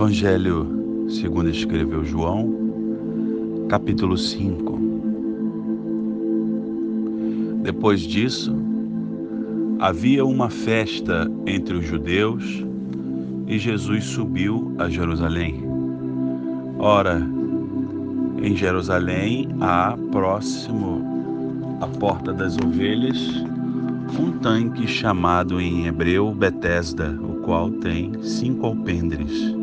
Evangelho segundo escreveu João, capítulo 5. Depois disso, havia uma festa entre os judeus e Jesus subiu a Jerusalém. Ora, em Jerusalém há próximo à porta das ovelhas um tanque chamado em hebreu Betesda, o qual tem cinco alpendres.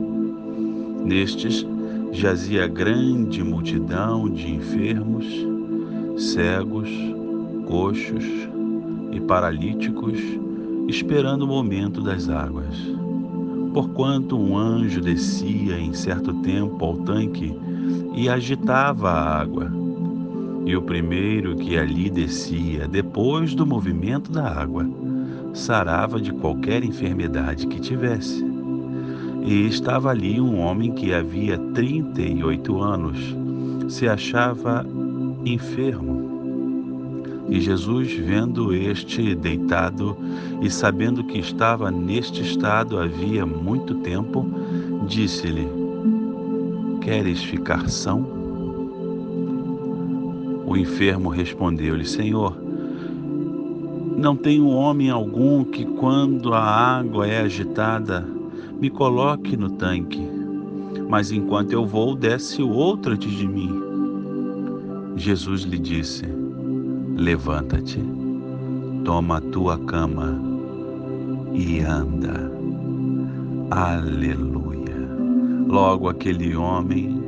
Nestes jazia grande multidão de enfermos, cegos, coxos e paralíticos, esperando o momento das águas. Porquanto um anjo descia em certo tempo ao tanque e agitava a água. E o primeiro que ali descia, depois do movimento da água, sarava de qualquer enfermidade que tivesse. E estava ali um homem que havia trinta e oito anos, se achava enfermo. E Jesus, vendo este deitado e sabendo que estava neste estado havia muito tempo, disse-lhe: Queres ficar são? O enfermo respondeu-lhe: Senhor, não tenho homem algum que, quando a água é agitada, me coloque no tanque, mas enquanto eu vou, desce o outro antes de mim. Jesus lhe disse: Levanta-te, toma a tua cama e anda. Aleluia. Logo aquele homem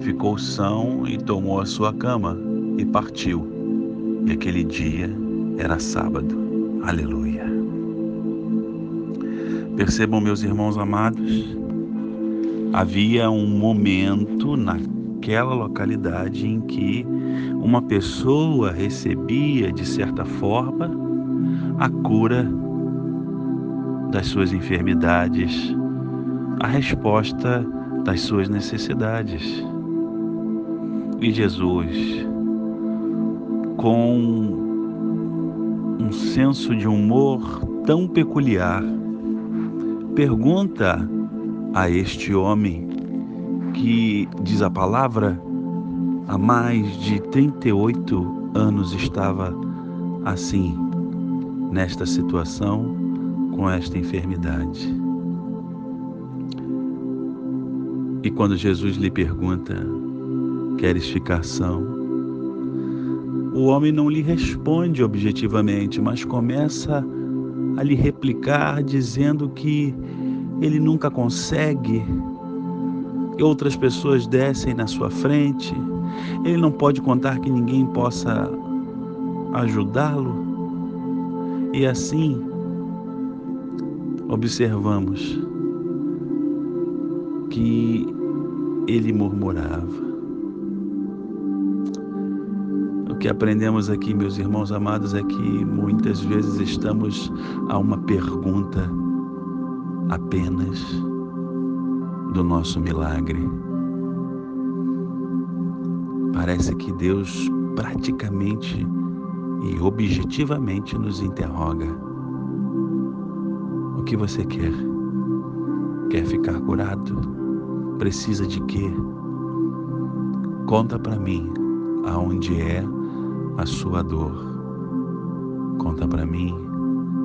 ficou são e tomou a sua cama e partiu. E aquele dia era sábado. Aleluia. Percebam, meus irmãos amados, havia um momento naquela localidade em que uma pessoa recebia, de certa forma, a cura das suas enfermidades, a resposta das suas necessidades. E Jesus, com um senso de humor tão peculiar, pergunta a este homem que, diz a palavra, há mais de 38 anos estava assim, nesta situação, com esta enfermidade. E quando Jesus lhe pergunta: Queres ficar são? O homem não lhe responde objetivamente, mas começa a lhe replicar dizendo que ele nunca consegue, que outras pessoas descem na sua frente, ele não pode contar que ninguém possa ajudá-lo. E assim, observamos que ele murmurava. Que aprendemos aqui, meus irmãos amados, é que muitas vezes estamos a uma pergunta apenas do nosso milagre. Parece que Deus praticamente e objetivamente nos interroga: O que você quer? Quer ficar curado? Precisa de quê? Conta para mim aonde é a sua dor. Conta para mim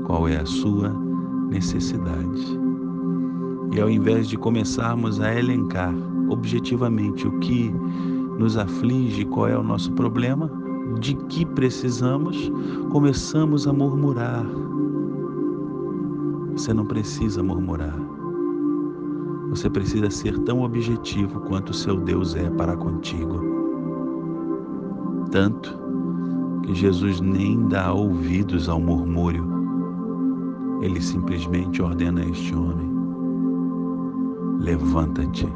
qual é a sua necessidade. E ao invés de começarmos a elencar objetivamente o que nos aflige, qual é o nosso problema, de que precisamos, começamos a murmurar. Você não precisa murmurar. Você precisa ser tão objetivo quanto o seu Deus é para contigo. Tanto que Jesus nem dá ouvidos ao murmúrio. Ele simplesmente ordena a este homem: levanta-te,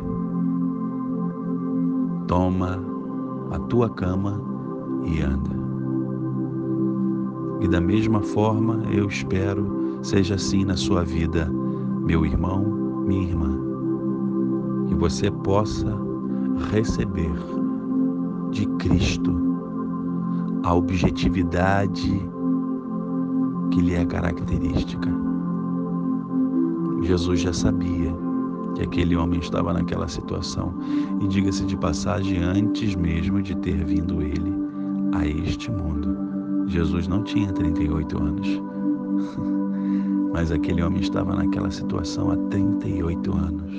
toma a tua cama e anda. E da mesma forma, eu espero seja assim na sua vida, meu irmão, minha irmã que você possa receber de Cristo a objetividade que lhe é característica. Jesus já sabia que aquele homem estava naquela situação. E diga-se de passagem, antes mesmo de ter vindo ele a este mundo, Jesus não tinha 38 anos. Mas aquele homem estava naquela situação há 38 anos.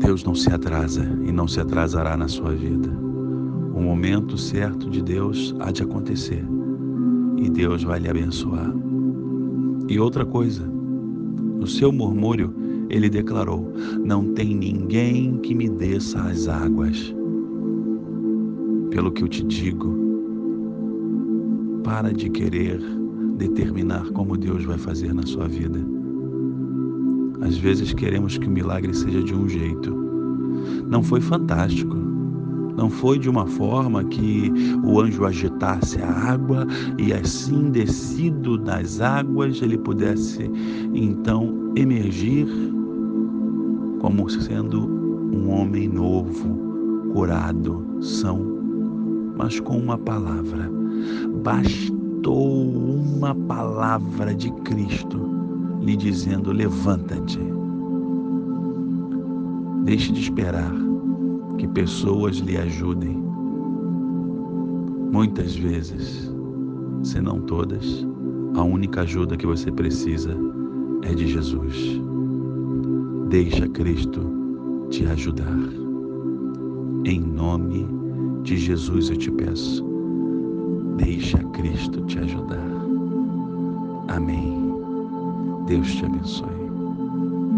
Deus não se atrasa e não se atrasará na sua vida. O momento certo de Deus há de acontecer e Deus vai lhe abençoar. E outra coisa, no seu murmúrio, ele declarou: Não tem ninguém que me desça as águas. Pelo que eu te digo, para de querer determinar como Deus vai fazer na sua vida. Às vezes queremos que o milagre seja de um jeito. Não foi fantástico. Não foi de uma forma que o anjo agitasse a água e assim descido das águas ele pudesse então emergir como sendo um homem novo, curado, são, mas com uma palavra. Bastou uma palavra de Cristo lhe dizendo: levanta-te. Deixe de esperar que pessoas lhe ajudem. Muitas vezes, se não todas, a única ajuda que você precisa é de Jesus. Deixa Cristo te ajudar. Em nome de Jesus eu te peço. Deixa Cristo te ajudar. Amém. Deus te abençoe.